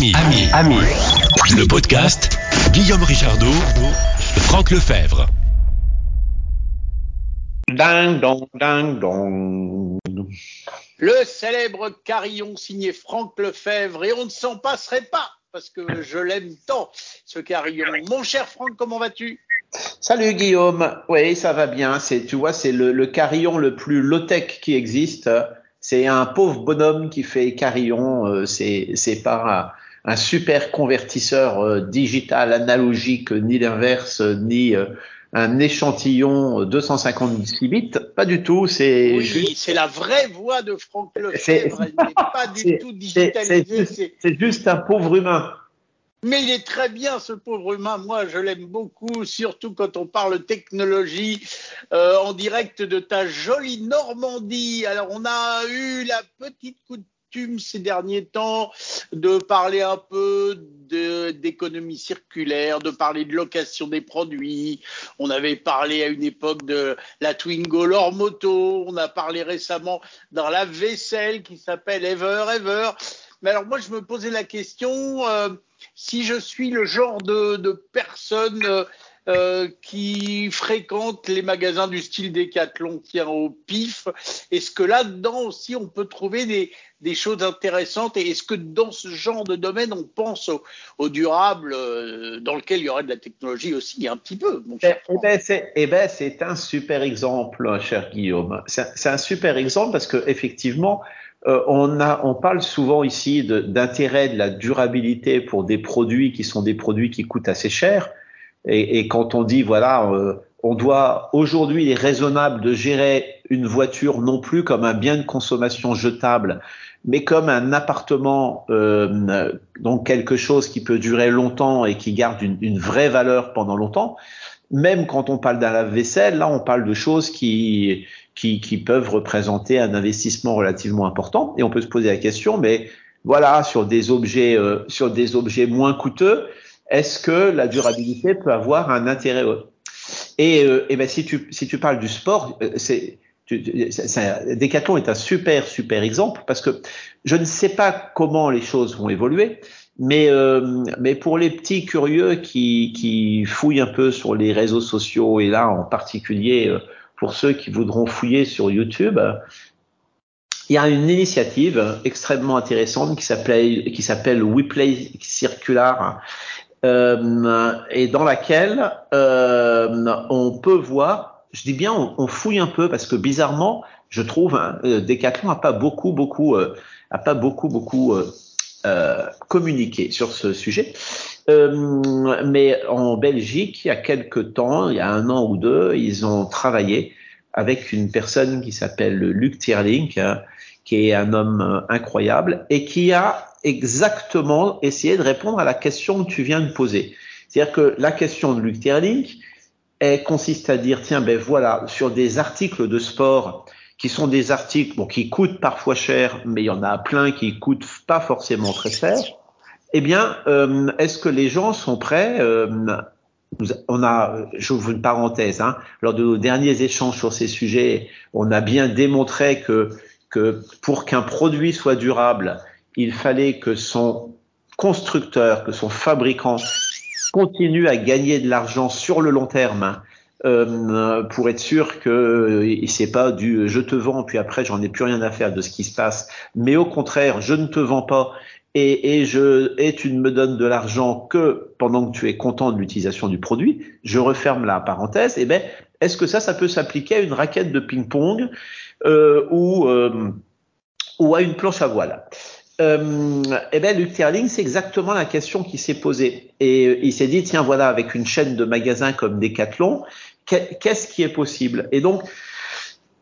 Ami, ami, ami. Le podcast Guillaume Richardot, Franck Lefebvre. Ding dong, ding dong. Le célèbre carillon signé Franck Lefebvre et on ne s'en passerait pas parce que je l'aime tant ce carillon. Mon cher Franck, comment vas-tu? Salut Guillaume. Oui, ça va bien. C'est, tu vois, c'est le, le carillon le plus low-tech qui existe. C'est un pauvre bonhomme qui fait carillon. Euh, c'est, c'est pas un, super convertisseur euh, digital analogique, ni l'inverse, ni euh, un échantillon 256 bits. Pas du tout. C'est Oui, juste- c'est la vraie voix de Franck C'est- Lefebvre. Elle n'est pas du tout c'est, digitalisée. c'est juste, un pauvre humain. Mais il est très bien ce pauvre humain. Moi, je l'aime beaucoup, surtout quand on parle technologie euh, en direct de ta jolie Normandie. Alors, on a eu la petite coutume ces derniers temps de parler un peu d'économie circulaire, de parler de location des produits. On avait parlé à une époque de la Twingo Lore Moto. On a parlé récemment dans la vaisselle qui s'appelle Ever Ever. Mais alors, moi, je me posais la question. euh, si je suis le genre de, de personne euh, euh, qui fréquente les magasins du style Decathlon, tiens au pif, est-ce que là-dedans aussi on peut trouver des, des choses intéressantes? Et est-ce que dans ce genre de domaine on pense au, au durable euh, dans lequel il y aurait de la technologie aussi un petit peu mon Eh cher eh ben, c'est eh ben, un super exemple, cher Guillaume. C'est un super exemple parce que effectivement, euh, on a, on parle souvent ici de- d'intérêt de, la durabilité pour des produits qui sont des produits qui coûtent assez cher. Et, et quand on dit voilà, euh, on doit aujourd'hui il est raisonnable de gérer une voiture non plus comme un bien de consommation jetable, mais comme un appartement, euh, donc quelque chose qui peut durer longtemps et qui garde une, une vraie valeur pendant longtemps même quand on parle d'un lave-vaisselle, là, on parle de choses qui, qui, qui peuvent représenter un investissement relativement important. Et on peut se poser la question, mais voilà, sur des objets, euh, sur des objets moins coûteux, est-ce que la durabilité peut avoir un intérêt Et, euh, et ben, si tu, si tu parles du sport, euh, c'est, Decathlon est un super, super exemple parce que je ne sais pas comment les choses vont évoluer. Mais, euh, mais pour les petits curieux qui, qui fouillent un peu sur les réseaux sociaux, et là en particulier euh, pour ceux qui voudront fouiller sur YouTube, il y a une initiative extrêmement intéressante qui s'appelle qui s'appelle WePlay Circular euh, et dans laquelle euh, on peut voir, je dis bien on, fouille un peu parce que bizarrement, je trouve hein, euh, Decathlon a pas beaucoup beaucoup euh, a pas beaucoup beaucoup euh, euh, communiqué sur ce sujet. Euh, mais en Belgique, il y a quelque temps, il y a un an ou deux, ils ont travaillé avec une personne qui s'appelle Luc Tierling, hein, qui est un homme euh, incroyable et qui a exactement essayé de répondre à la question que tu viens de poser. C'est-à-dire que la question de Luc Tierling elle consiste à dire tiens ben voilà sur des articles de sport qui sont des articles bon, qui coûtent parfois cher, mais il y en a plein qui coûtent pas forcément très cher. Eh bien, euh, est-ce que les gens sont prêts euh, On a, j'ouvre une parenthèse, hein, lors de nos derniers échanges sur ces sujets, on a bien démontré que que pour qu'un produit soit durable, il fallait que son constructeur, que son fabricant continue à gagner de l'argent sur le long terme euh, pour être sûr que euh, c'est pas du je te vends puis après j'en ai plus rien à faire de ce qui se passe, mais au contraire je ne te vends pas et, et je et tu ne me donnes de l'argent que pendant que tu es content de l'utilisation du produit. Je referme la parenthèse. Et ben est-ce que ça ça peut s'appliquer à une raquette de ping-pong euh, ou euh, ou à une planche à voile? Euh, eh ben, Luc Terling, c'est exactement la question qui s'est posée. Et euh, il s'est dit, tiens, voilà, avec une chaîne de magasins comme Decathlon, qu'est- qu'est-ce qui est possible? Et donc,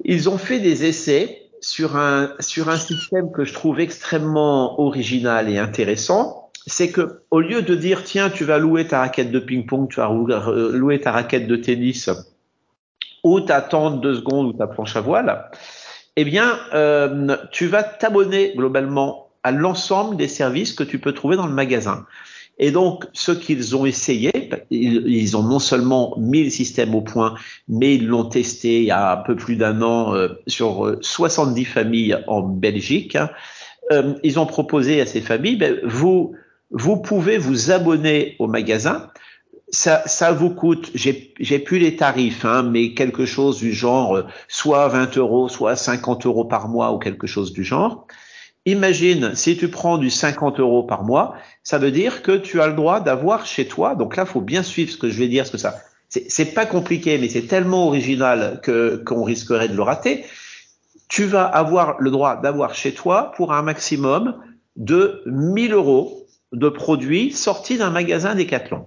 ils ont fait des essais sur un, sur un système que je trouve extrêmement original et intéressant. C'est que, au lieu de dire, tiens, tu vas louer ta raquette de ping-pong, tu vas euh, louer ta raquette de tennis, ou t'attendre deux secondes ou ta planche à voile, eh bien, euh, tu vas t'abonner globalement à l'ensemble des services que tu peux trouver dans le magasin. Et donc, ce qu'ils ont essayé, ils, ont non seulement mis le système au point, mais ils l'ont testé il y a un peu plus d'un an euh, sur euh, 70 familles en Belgique. hein. Euh, ils ont proposé à ces familles, ben, vous vous pouvez vous abonner au magasin. Ça, ça vous coûte, j'ai plus les tarifs, hein, mais quelque chose du genre euh, soit 20 euros, soit 50 euros par mois ou quelque chose du genre. Imagine, si tu prends du 50 euros par mois, ça veut dire que tu as le droit d'avoir chez toi. Donc là, faut bien suivre ce que je vais dire, parce que ça, c'est pas compliqué, mais c'est tellement original que qu'on risquerait de le rater. Tu vas avoir le droit d'avoir chez toi pour un maximum de 1000 euros de produits sortis d'un magasin Decathlon.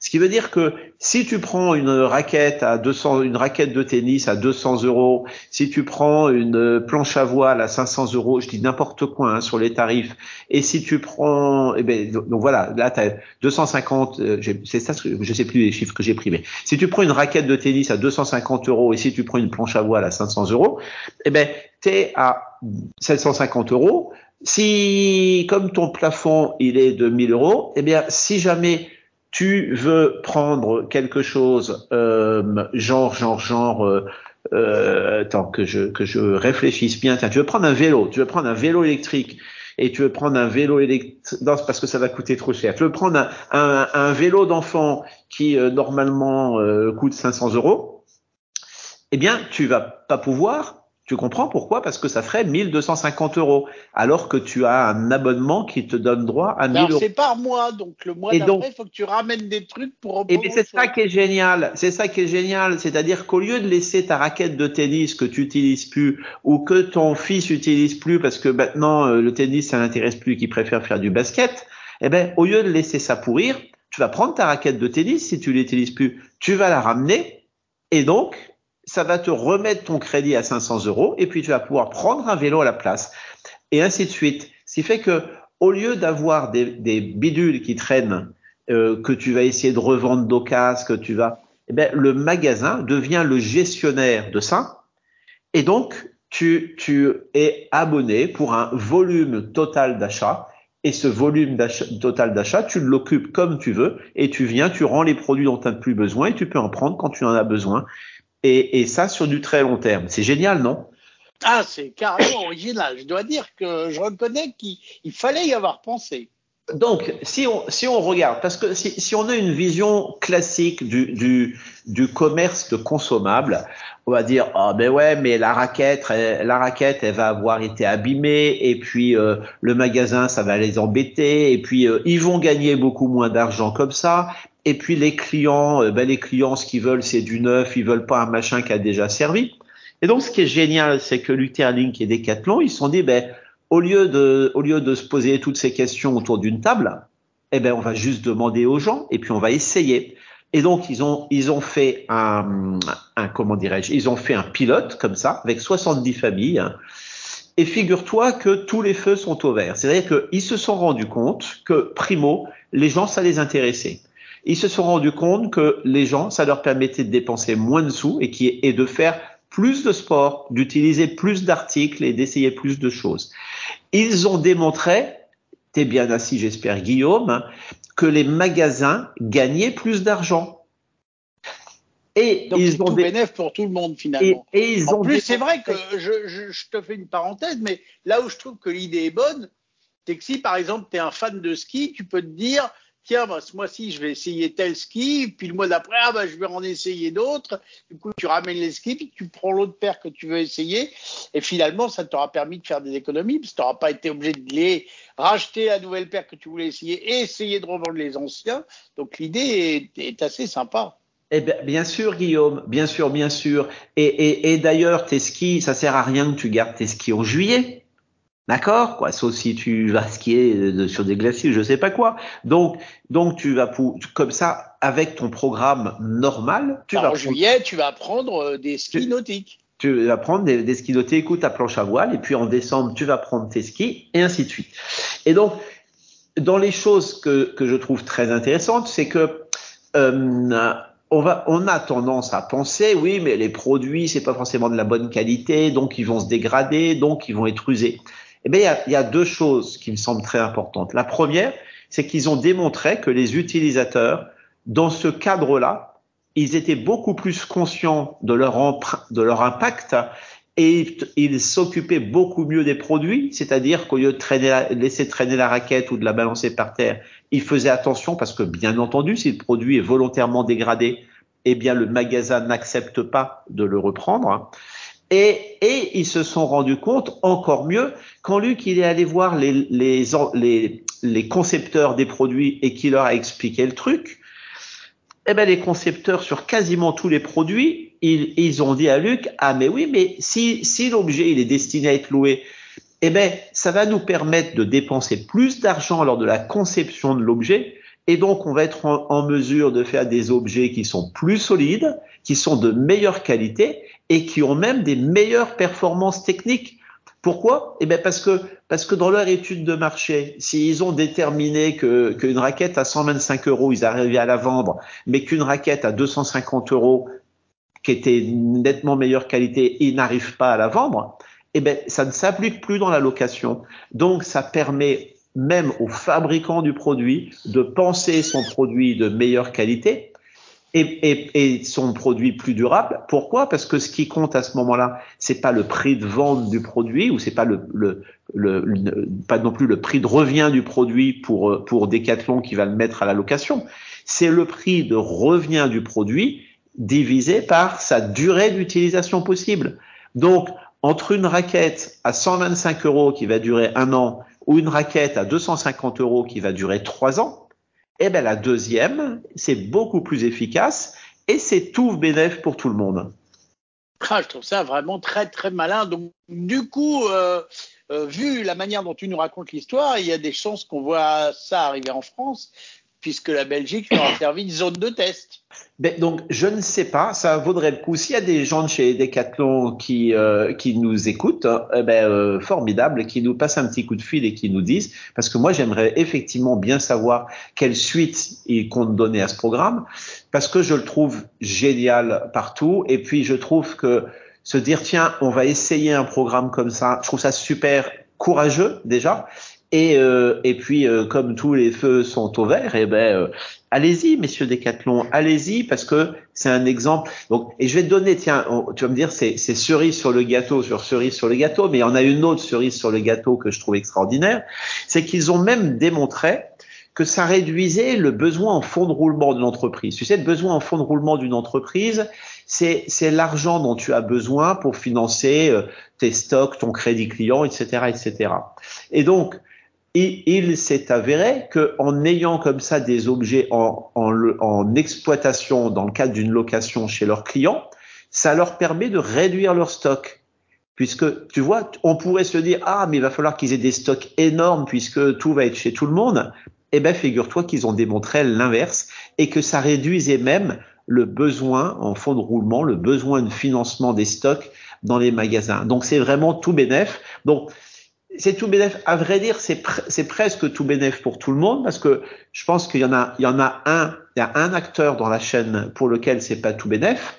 Ce qui veut dire que si tu prends une raquette à 200, une raquette de tennis à 200 euros, si tu prends une planche à voile à 500 euros, je dis n'importe quoi hein, sur les tarifs, et si tu prends, eh ben, donc voilà, là tu as 250, c'est ça, je sais plus les chiffres que j'ai pris, mais si tu prends une raquette de tennis à 250 euros et si tu prends une planche à voile à 500 euros, eh ben, tu es à 750 euros. Si, comme ton plafond, il est de 1000 euros, eh bien, si jamais tu veux prendre quelque chose euh, genre genre genre euh, euh, attends que je que je réfléchisse bien. Tiens tu veux prendre un vélo tu veux prendre un vélo électrique et tu veux prendre un vélo électrique. Parce que ça va coûter trop cher. Tu veux prendre un, un, un vélo d'enfant qui euh, normalement coûte 500 euros. Eh bien tu vas pas pouvoir tu comprends pourquoi? Parce que ça ferait 1250 euros, alors que tu as un abonnement qui te donne droit à 1000 euros. C'est par mois, donc le mois d'après, il faut que tu ramènes des trucs pour. Et bien c'est ça qui est génial. C'est ça qui est génial, c'est-à-dire qu'au lieu de laisser ta raquette de tennis que tu utilises plus ou que ton fils utilise plus parce que maintenant euh, le tennis ça n'intéresse plus, qu'il préfère faire du basket, eh ben au lieu de laisser ça pourrir, tu vas prendre ta raquette de tennis si tu l'utilises plus, tu vas la ramener et donc ça va te remettre ton crédit à 500 euros et puis tu vas pouvoir prendre un vélo à la place et ainsi de suite. Ce qui fait que au lieu d'avoir des, des, bidules qui traînent, euh, que tu vas essayer de revendre d'occasion, que tu vas, eh bien, le magasin devient le gestionnaire de ça et donc tu, tu es abonné pour un volume total d'achat et ce volume total d'achat, tu l'occupes comme tu veux et tu viens, tu rends les produits dont tu n'as plus besoin et tu peux en prendre quand tu en as besoin et, ça sur du très long terme. C'est génial, non? Ah, c'est carrément original. Je dois dire que je reconnais qu'il fallait y avoir pensé. Donc, si on, si on regarde, parce que si, si on a une vision classique du, du, du commerce de consommables, on va dire ah ben ouais mais la raquette la raquette elle va avoir été abîmée et puis euh, le magasin ça va les embêter et puis euh, ils vont gagner beaucoup moins d'argent comme ça et puis les clients, euh, ben les clients, ce qu'ils veulent, c'est du neuf. Ils veulent pas un machin qui a déjà servi. Et donc, ce qui est génial, c'est que Luther Link et Decathlon, ils se sont dit, ben, au lieu de, au lieu de se poser toutes ces questions autour d'une table, eh ben, on va juste demander aux gens et puis on va essayer. Et donc, ils ont, ils ont fait un, un comment dirais-je, ils ont fait un pilote comme ça avec 70 familles. Et figure-toi que tous les feux sont au vert. C'est-à-dire qu'ils se sont rendus compte que, primo, les gens, ça les intéressait ils se sont rendus compte que les gens, ça leur permettait de dépenser moins de sous et, qui, et de faire plus de sport, d'utiliser plus d'articles et d'essayer plus de choses. Ils ont démontré, t'es bien assis j'espère Guillaume, que les magasins gagnaient plus d'argent. Et Donc ils ont tout bénéf pour tout le monde finalement. Et, ils en plus, c'est vrai que je, je, je, te fais une parenthèse, mais là où je trouve que l'idée est bonne, c'est que si par exemple tu es un fan de ski, tu peux te dire tiens, bah, ce mois-ci, je vais essayer tel ski, puis le mois d'après, ah, bah, je vais en essayer d'autres. Du coup, tu ramènes les skis, puis tu prends l'autre paire que tu veux essayer. Et finalement, ça t'aura permis de faire des économies, parce que tu n'auras pas été obligé de les racheter la nouvelle paire que tu voulais essayer et essayer de revendre les anciens. Donc, l'idée est, est assez sympa. Eh bien, bien sûr, Guillaume, bien sûr, bien sûr. Et, et, d'ailleurs, tes skis, ça sert à rien que tu gardes tes skis en juillet. D'accord, quoi. Sauf si tu vas skier euh, sur des glaciers, je sais pas quoi. Donc, donc tu vas pour, comme ça, avec ton programme normal, tu vas. En juillet, tu vas prendre euh, des skis nautiques. Tu vas prendre des, skis nautiques ou ta planche à voile, et puis en décembre, tu vas prendre tes skis, et ainsi de suite. Et donc, dans les choses que, que je trouve très intéressantes, c'est que euh, on, va, on a tendance à penser, oui, mais les produits, c'est pas forcément de la bonne qualité, donc ils vont se dégrader, donc ils vont être usés. Eh bien, il y, a, deux choses qui me semblent très importantes. La première, c'est qu'ils ont démontré que les utilisateurs, dans ce cadre-là, ils étaient beaucoup plus conscients de leur, de leur impact et il s'occupait beaucoup mieux des produits, c'est-à-dire qu'au lieu de traîner laisser traîner la raquette ou de la balancer par terre, il faisait attention parce que bien entendu, si le produit est volontairement dégradé, eh bien le magasin n'accepte pas de le reprendre. Et, ils se sont rendus compte encore mieux quand Luc il est allé voir les, concepteurs des produits et qui leur a expliqué le truc. Eh ben les concepteurs sur quasiment tous les produits, ils, ils ont dit à Luc ah mais oui mais si si l'objet il est destiné à être loué, eh ben ça va nous permettre de dépenser plus d'argent lors de la conception de l'objet et donc, on va être en, mesure de faire des objets qui sont plus solides, qui sont de meilleure qualité et qui ont même des meilleures performances techniques. Pourquoi? Eh bien parce que parce que dans leur étude de marché, s'ils ont déterminé qu'une raquette à 125 euros, ils arrivaient à la vendre, mais qu'une raquette à 250 euros, qui était nettement meilleure qualité, ils n'arrivent pas à la vendre, eh ben ça ne s'applique plus dans la location. Donc ça permet même aux fabricants du produit de penser son produit de meilleure qualité et, et, et, son produit plus durable. Pourquoi? Parce que ce qui compte à ce moment-là, c'est pas le prix de vente du produit ou c'est pas le, le, le, pas non plus le prix de revient du produit pour pour Decathlon qui va le mettre à la location. C'est le prix de revient du produit divisé par sa durée d'utilisation possible. Donc entre une raquette à 125 euros qui va durer un an ou une raquette à 250 euros qui va durer trois ans, eh ben la deuxième, c'est beaucoup plus efficace et c'est tout bénéf pour tout le monde. Ah, je trouve ça vraiment très très malin. Du coup, euh, euh, vu la manière dont tu nous racontes l'histoire, il y a des chances qu'on voit ça arriver en France puisque la Belgique leur a servi de zone de test. Ben, donc, je ne sais pas, ça vaudrait le coup. S'il y a des gens de chez Decathlon qui, euh, qui nous écoutent, eh ben, euh, formidable, qui nous passent un petit coup de fil et qui nous disent, parce que moi, j'aimerais effectivement bien savoir quelle suite ils comptent donner à ce programme, parce que je le trouve génial partout. Et puis, je trouve que se dire, tiens, on va essayer un programme comme ça, je trouve ça super courageux déjà et, euh, et puis, euh, comme tous les feux sont au vert, et eh ben, euh, allez-y, messieurs Decathlon, allez-y, parce que c'est un exemple. Donc, et je vais te donner, tiens, tu vas me dire, c'est, cerise sur le gâteau, sur cerise sur le gâteau, mais il y en a une autre cerise sur le gâteau que je trouve extraordinaire, c'est qu'ils ont même démontré que ça réduisait le besoin en fonds de roulement de l'entreprise. Tu sais, le besoin en fonds de roulement d'une entreprise, c'est, c'est l'argent dont tu as besoin pour financer tes stocks, ton crédit client, etc., etc. Et donc, et il s'est avéré qu'en ayant comme ça des objets en, en, en exploitation dans le cadre d'une location chez leurs clients, ça leur permet de réduire leur stock. Puisque, tu vois, on pourrait se dire, ah, mais il va falloir qu'ils aient des stocks énormes puisque tout va être chez tout le monde. Eh ben, figure-toi qu'ils ont démontré l'inverse et que ça réduisait même le besoin en fonds de roulement, le besoin de financement des stocks dans les magasins. Donc, c'est vraiment tout bénéf. Donc, c'est tout bénéf. À vrai dire, c'est presque tout bénéf pour tout le monde parce que je pense qu'il y en a, un, il y a un acteur dans la chaîne pour lequel c'est pas tout bénéf.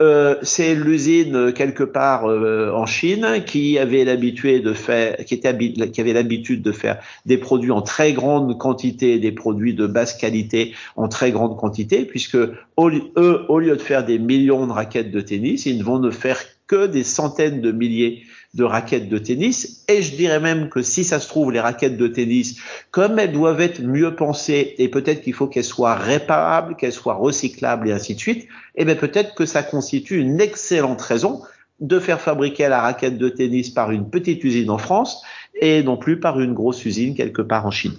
Euh, c'est l'usine quelque part euh, en Chine qui avait l'habitude de faire, qui était qui avait l'habitude de faire des produits en très grande quantité, des produits de basse qualité en très grande quantité, puisque eux, au lieu de faire des millions de raquettes de tennis, ils ne vont ne faire que des centaines de milliers de raquettes de tennis. Et je dirais même que si ça se trouve, les raquettes de tennis, comme elles doivent être mieux pensées et peut-être qu'il faut qu'elles soient réparables, qu'elles soient recyclables et ainsi de suite, eh bien peut-être que ça constitue une excellente raison de faire fabriquer la raquette de tennis par une petite usine en France et non plus par une grosse usine quelque part en Chine.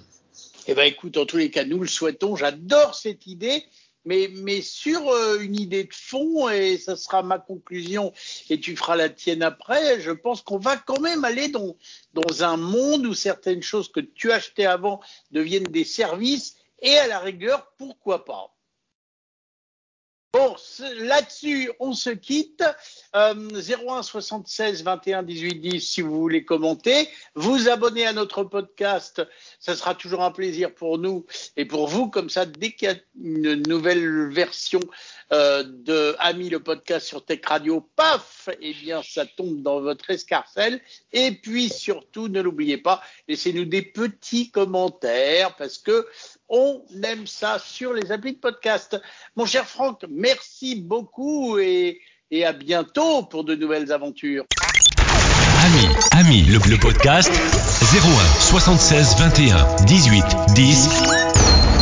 Eh ben écoute, en tous les cas, nous le souhaitons. J'adore cette idée mais, mais sur euh, une idée de fond, et ça sera ma conclusion, et tu feras la tienne après, je pense qu'on va quand même aller dans, dans un monde où certaines choses que tu achetais avant deviennent des services, et à la rigueur, pourquoi pas Bon, là-dessus, on se quitte. Euh, 01 76 21 18 10 si vous voulez commenter. Vous abonner à notre podcast, ça sera toujours un plaisir pour nous et pour vous. Comme ça, dès qu'il y a une nouvelle version euh, de Ami le podcast sur Tech Radio, paf, eh bien, ça tombe dans votre escarcelle. Et puis surtout, ne l'oubliez pas, laissez-nous des petits commentaires parce que on aime ça sur les applis de podcast. Mon cher Franck, merci beaucoup et, à bientôt pour de nouvelles aventures. Rémi, le, le podcast 01 76 21 18 10.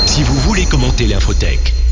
Si vous voulez commenter l'infotech.